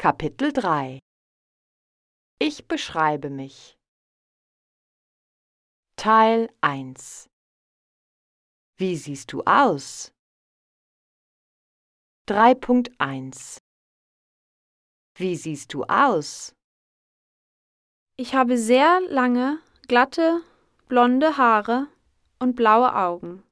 Kapitel 3 Ich beschreibe mich Teil 1 Wie siehst du aus? 3.1 Wie siehst du aus? Ich habe sehr lange, glatte, blonde Haare und blaue Augen.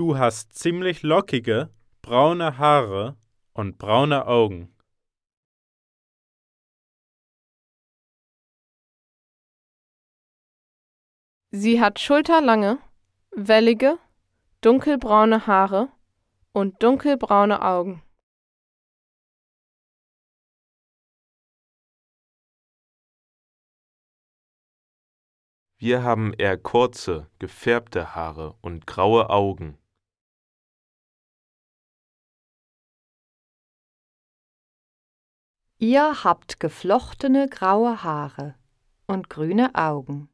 Du hast ziemlich lockige, braune Haare und braune Augen. Sie hat schulterlange, wellige, dunkelbraune Haare und dunkelbraune Augen. Wir haben eher kurze, gefärbte Haare und graue Augen. Ihr habt geflochtene graue Haare und grüne Augen.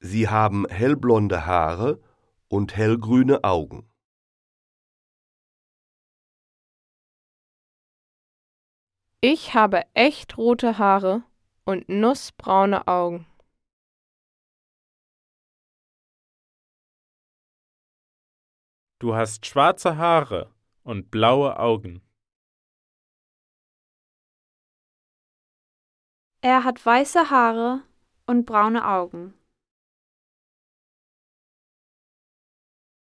Sie haben hellblonde Haare und hellgrüne Augen. Ich habe echt rote Haare und nussbraune Augen. Du hast schwarze Haare und blaue Augen. Er hat weiße Haare und braune Augen.